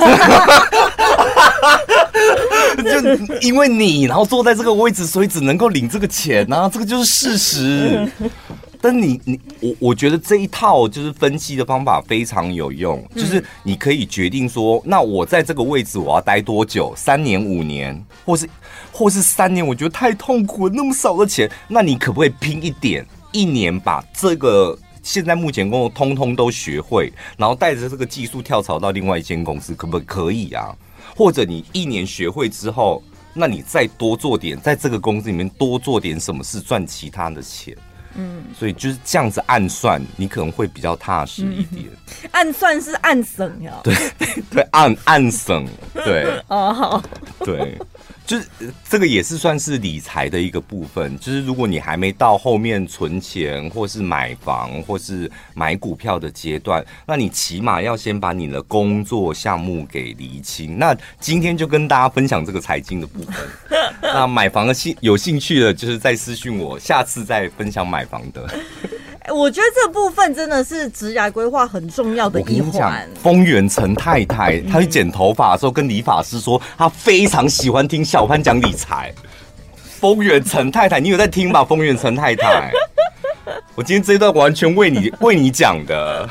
就因为你，然后坐在这个位置，所以只能够领这个钱啊，这个就是事实。但你你我我觉得这一套就是分析的方法非常有用，就是你可以决定说，那我在这个位置我要待多久？三年、五年，或是或是三年？我觉得太痛苦了，那么少的钱，那你可不可以拼一点，一年把这个现在目前工作通通都学会，然后带着这个技术跳槽到另外一间公司，可不可以啊？或者你一年学会之后，那你再多做点，在这个公司里面多做点什么事，赚其他的钱。嗯，所以就是这样子暗算，你可能会比较踏实一点。嗯、暗算是暗省呀，对对，暗暗省，对。哦，好，对。就是这个也是算是理财的一个部分。就是如果你还没到后面存钱，或是买房，或是买股票的阶段，那你起码要先把你的工作项目给厘清。那今天就跟大家分享这个财经的部分。那买房的兴有兴趣的，就是再私讯我，下次再分享买房的。我觉得这部分真的是职涯规划很重要的一环。丰原陈太太，她去剪头发的时候，跟理发师说，她非常喜欢听小潘讲理财。丰原陈太太，你有在听吧？丰原陈太太，我今天这一段完全为你为你讲的。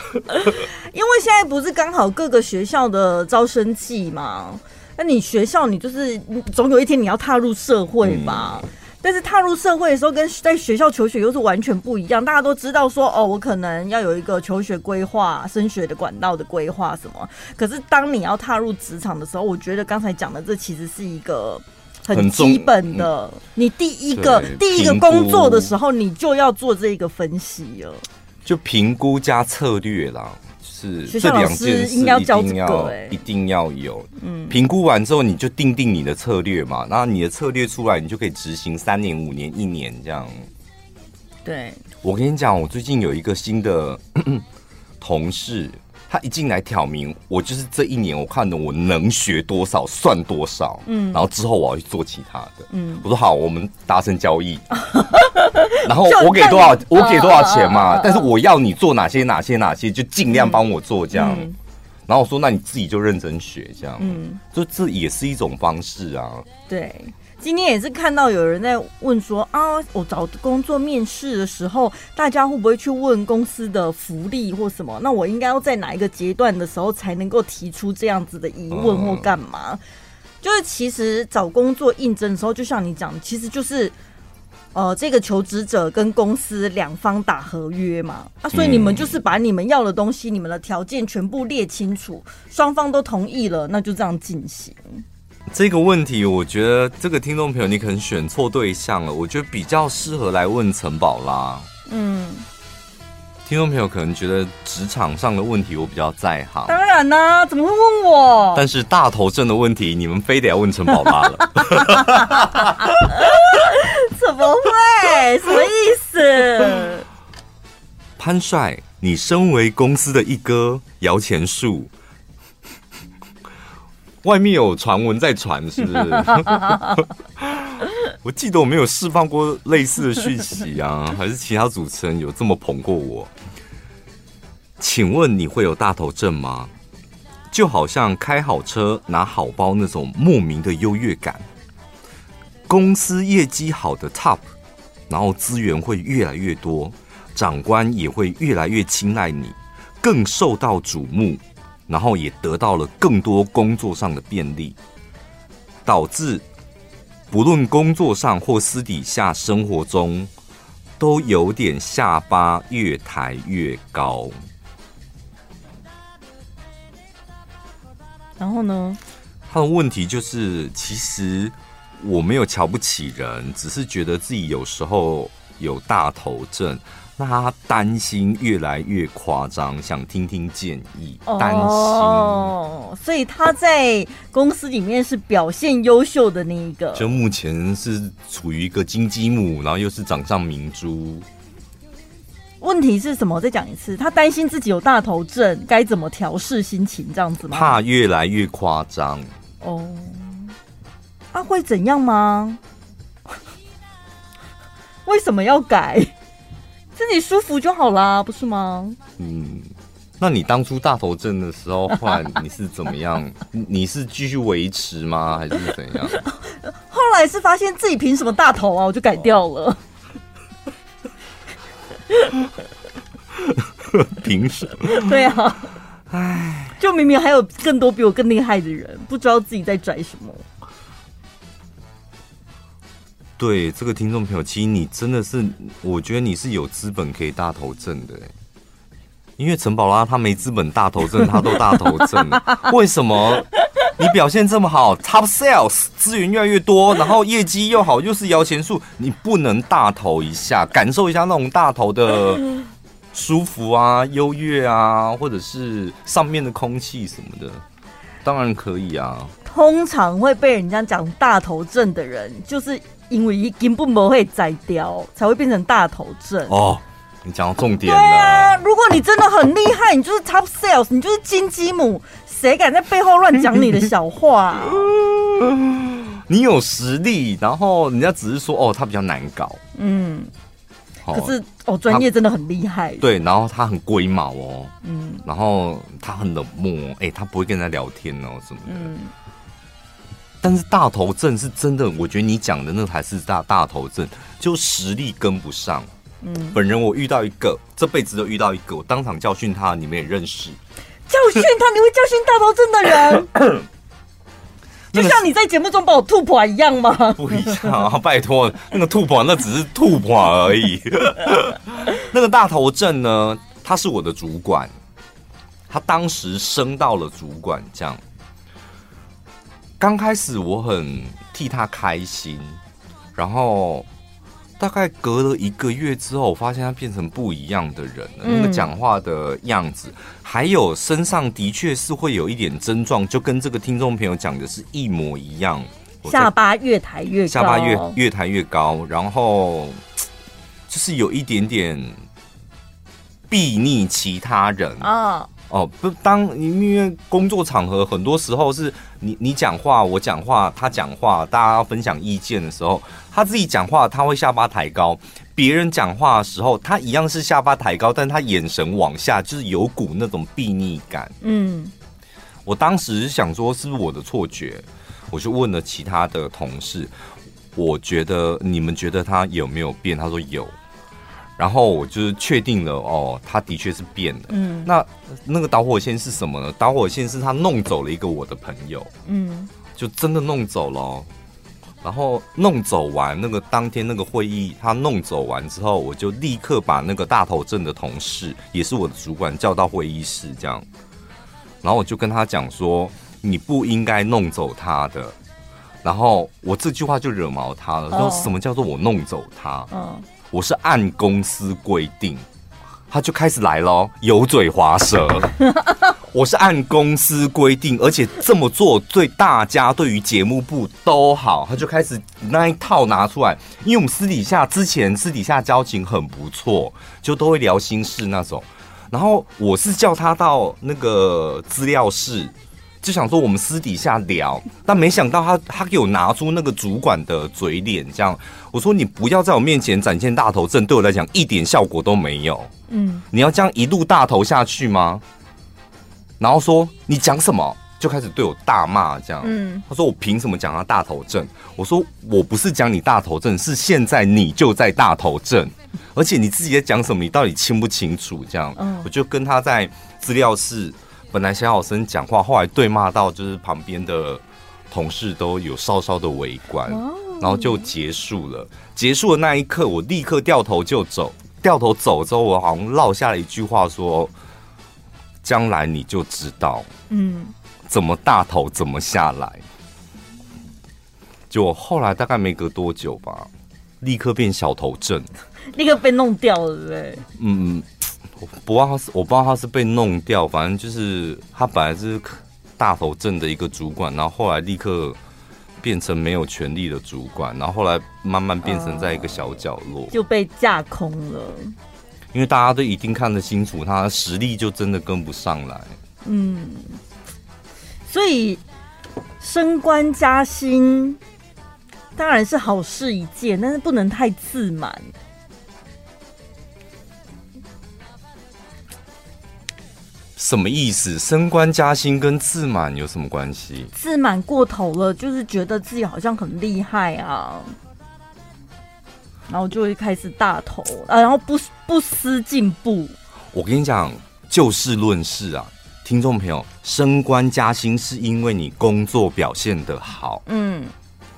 因为现在不是刚好各个学校的招生季吗？那你学校你就是总有一天你要踏入社会吧。嗯但是踏入社会的时候，跟在学校求学又是完全不一样。大家都知道说，哦，我可能要有一个求学规划、升学的管道的规划什么。可是当你要踏入职场的时候，我觉得刚才讲的这其实是一个很基本的。你第一个第一个工作的时候，你就要做这个分析了，就评估加策略啦。是这两件事一定要一定要有。嗯，评估完之后，你就定定你的策略嘛。然后你的策略出来，你就可以执行三年、五年、一年这样。对，我跟你讲，我最近有一个新的 同事。他一进来挑明，我就是这一年我看的，我能学多少算多少，嗯，然后之后我要去做其他的，嗯，我说好，我们达成交易，然后我给多少，我给多少钱嘛，但是我要你做哪些哪些哪些，就尽量帮我做这样，然后我说那你自己就认真学这样，嗯，就这也是一种方式啊，对。今天也是看到有人在问说啊，我找工作面试的时候，大家会不会去问公司的福利或什么？那我应该要在哪一个阶段的时候才能够提出这样子的疑问或干嘛？就是其实找工作应征的时候，就像你讲，其实就是呃，这个求职者跟公司两方打合约嘛啊，所以你们就是把你们要的东西、你们的条件全部列清楚，双方都同意了，那就这样进行。这个问题，我觉得这个听众朋友你可能选错对象了。我觉得比较适合来问陈宝拉。嗯，听众朋友可能觉得职场上的问题我比较在行。当然啦、啊，怎么会问我？但是大头症的问题，你们非得要问陈宝拉了。怎么会？什么意思？潘帅，你身为公司的一哥，摇钱树。外面有传闻在传，是不是？我记得我没有释放过类似的讯息啊，还是其他主持人有这么捧过我？请问你会有大头症吗？就好像开好车拿好包那种莫名的优越感。公司业绩好的 top，然后资源会越来越多，长官也会越来越青睐你，更受到瞩目。然后也得到了更多工作上的便利，导致不论工作上或私底下生活中，都有点下巴越抬越高。然后呢？他的问题就是，其实我没有瞧不起人，只是觉得自己有时候有大头症。那他担心越来越夸张，想听听建议。担心哦，所以他在公司里面是表现优秀的那一个。就目前是处于一个金鸡母，然后又是掌上明珠。问题是什么？再讲一次，他担心自己有大头症，该怎么调试心情？这样子吗？怕越来越夸张。哦，啊，会怎样吗？为什么要改？自己舒服就好啦，不是吗？嗯，那你当初大头症的时候后来你是怎么样？你是继续维持吗？还是怎样？后来是发现自己凭什么大头啊，我就改掉了。凭什么？对啊，唉，就明明还有更多比我更厉害的人，不知道自己在拽什么。对这个听众朋友，其实你真的是，我觉得你是有资本可以大头挣的，因为陈宝拉他没资本大头挣，他都大头挣，为什么？你表现这么好，Top Sales 资源越来越多，然后业绩又好，又是摇钱树，你不能大头一下，感受一下那种大头的舒服啊、优越啊，或者是上面的空气什么的，当然可以啊。通常会被人家讲大头症的人，就是。因为根本不会摘掉，才会变成大头症。哦，你讲到重点了。对啊，如果你真的很厉害，你就是 top sales，你就是金鸡母，谁敢在背后乱讲你的小话啊？你有实力，然后人家只是说哦，他比较难搞。嗯，可是哦，专业真的很厉害。对，然后他很龟毛哦。嗯，然后他很冷漠，哎，他不会跟人家聊天哦什么的。嗯。但是大头症是真的，我觉得你讲的那才是大大头症，就实力跟不上。嗯，本人我遇到一个，这辈子都遇到一个，我当场教训他，你们也认识。教训他？你会教训大头症的人？就像你在节目中把我吐破一样吗？不一样啊！拜托，那个吐破那只是吐破而已。那个大头症呢？他是我的主管，他当时升到了主管，这样。刚开始我很替他开心，然后大概隔了一个月之后，我发现他变成不一样的人了。嗯、那个讲话的样子，还有身上的确是会有一点症状，就跟这个听众朋友讲的是一模一样。下巴越抬越高，下巴越越抬越高，然后就是有一点点避逆其他人啊。哦，不，当你因为工作场合很多时候是你你讲话，我讲话，他讲话，大家分享意见的时候，他自己讲话他会下巴抬高，别人讲话的时候，他一样是下巴抬高，但他眼神往下，就是有股那种避逆感。嗯，我当时想说是不是我的错觉，我就问了其他的同事，我觉得你们觉得他有没有变？他说有。然后我就是确定了哦，他的确是变了。嗯，那那个导火线是什么呢？导火线是他弄走了一个我的朋友。嗯，就真的弄走了哦。然后弄走完那个当天那个会议，他弄走完之后，我就立刻把那个大头镇的同事，也是我的主管叫到会议室，这样。然后我就跟他讲说：“你不应该弄走他的。”然后我这句话就惹毛他了，说什么叫做我弄走他？嗯。我是按公司规定，他就开始来了，油嘴滑舌。我是按公司规定，而且这么做对大家对于节目部都好，他就开始那一套拿出来。因为我们私底下之前私底下交情很不错，就都会聊心事那种。然后我是叫他到那个资料室。就想说我们私底下聊，但没想到他他给我拿出那个主管的嘴脸，这样我说，你不要在我面前展现大头症，对我来讲一点效果都没有。嗯，你要这样一路大头下去吗？然后说你讲什么，就开始对我大骂这样。嗯，他说我凭什么讲他大头症？我说我不是讲你大头症，是现在你就在大头症，而且你自己在讲什么，你到底清不清楚？这样，我就跟他在资料室。本来小小声讲话，后来对骂到就是旁边的同事都有稍稍的围观，然后就结束了。结束的那一刻，我立刻掉头就走。掉头走之后，我好像落下了一句话说：“将来你就知道，嗯，怎么大头怎么下来。”就后来大概没隔多久吧，立刻变小头症，立刻被弄掉了，对不对？嗯。不知道他是，我不知道他是被弄掉，反正就是他本来是大头镇的一个主管，然后后来立刻变成没有权力的主管，然后后来慢慢变成在一个小角落，就被架空了。因为大家都一定看得清楚，他的实力就真的跟不上来。嗯，所以升官加薪当然是好事一件，但是不能太自满。什么意思？升官加薪跟自满有什么关系？自满过头了，就是觉得自己好像很厉害啊，然后就会开始大头啊，然后不不思进步。我跟你讲，就事论事啊，听众朋友，升官加薪是因为你工作表现的好，嗯，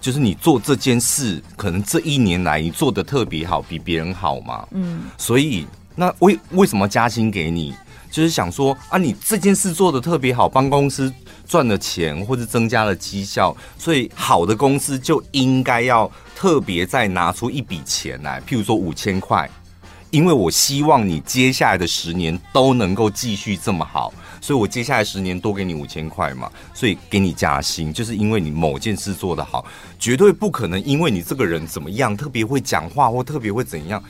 就是你做这件事，可能这一年来你做的特别好，比别人好嘛，嗯，所以那为为什么加薪给你？就是想说啊，你这件事做得特别好，帮公司赚了钱或者增加了绩效，所以好的公司就应该要特别再拿出一笔钱来，譬如说五千块，因为我希望你接下来的十年都能够继续这么好，所以我接下来十年多给你五千块嘛，所以给你加薪，就是因为你某件事做得好，绝对不可能因为你这个人怎么样，特别会讲话或特别会怎样。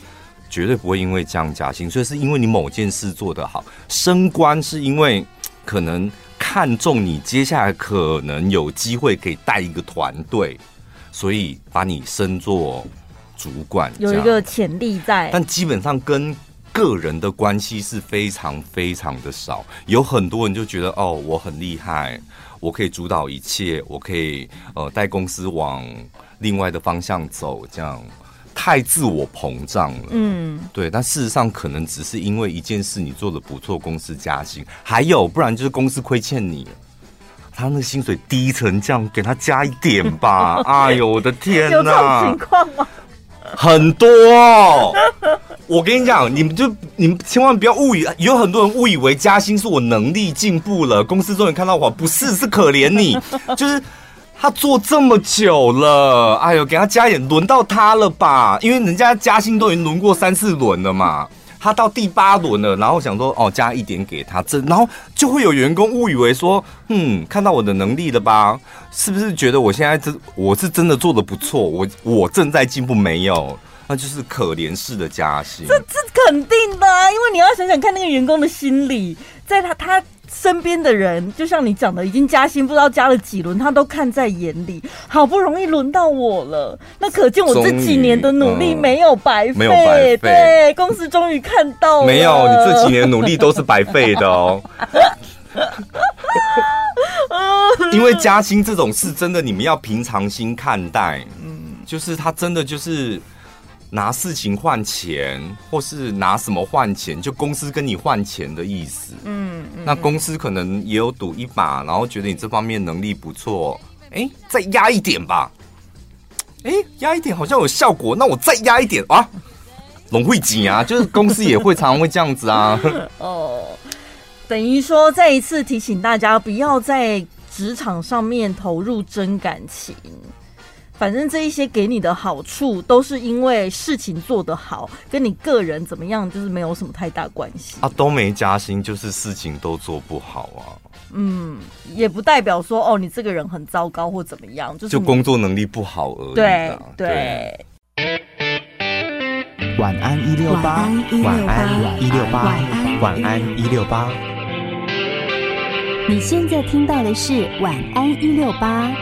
绝对不会因为这样加薪，所以是因为你某件事做得好。升官是因为 可能看中你接下来可能有机会可以带一个团队，所以把你升做主管，有一个潜力在。但基本上跟个人的关系是非常非常的少。有很多人就觉得哦，我很厉害，我可以主导一切，我可以呃带公司往另外的方向走，这样。太自我膨胀了，嗯，对，但事实上可能只是因为一件事你做的不错，公司加薪，还有不然就是公司亏欠你，他那薪水低成这样，给他加一点吧。哎呦，我的天哪！有这种情况吗？很多哦，我跟你讲，你们就你们千万不要误以，有很多人误以为加薪是我能力进步了，公司终于看到我，不是，是可怜你，就是。他做这么久了，哎呦，给他加点，轮到他了吧？因为人家加薪都已经轮过三四轮了嘛，他到第八轮了，然后想说哦，加一点给他，这然后就会有员工误以为说，嗯，看到我的能力了吧？是不是觉得我现在这我是真的做得不错？我我正在进步，没有，那就是可怜式的加薪。这这肯定的，因为你要想想看那个员工的心理，在他他。身边的人，就像你讲的，已经加薪，不知道加了几轮，他都看在眼里。好不容易轮到我了，那可见我这几年的努力没有白费。没有白费。对，公司终于看到了。没有，你这几年努力都是白费的哦。因为加薪这种事，真的你们要平常心看待。嗯。就是他真的就是拿事情换钱，或是拿什么换钱，就公司跟你换钱的意思。嗯，嗯，那公司可能也有赌一把，然后觉得你这方面能力不错，哎、欸，再压一点吧。哎、欸，压一点好像有效果，那我再压一点啊。龙会挤啊，就是公司也会常常会这样子啊。哦，等于说再一次提醒大家，不要在职场上面投入真感情。反正这一些给你的好处，都是因为事情做得好，跟你个人怎么样，就是没有什么太大关系啊。都没加薪，就是事情都做不好啊。嗯，也不代表说哦，你这个人很糟糕或怎么样，就是就工作能力不好而已。对对。晚安一六八，晚安一六八，晚安一六八。你现在听到的是晚安一六八。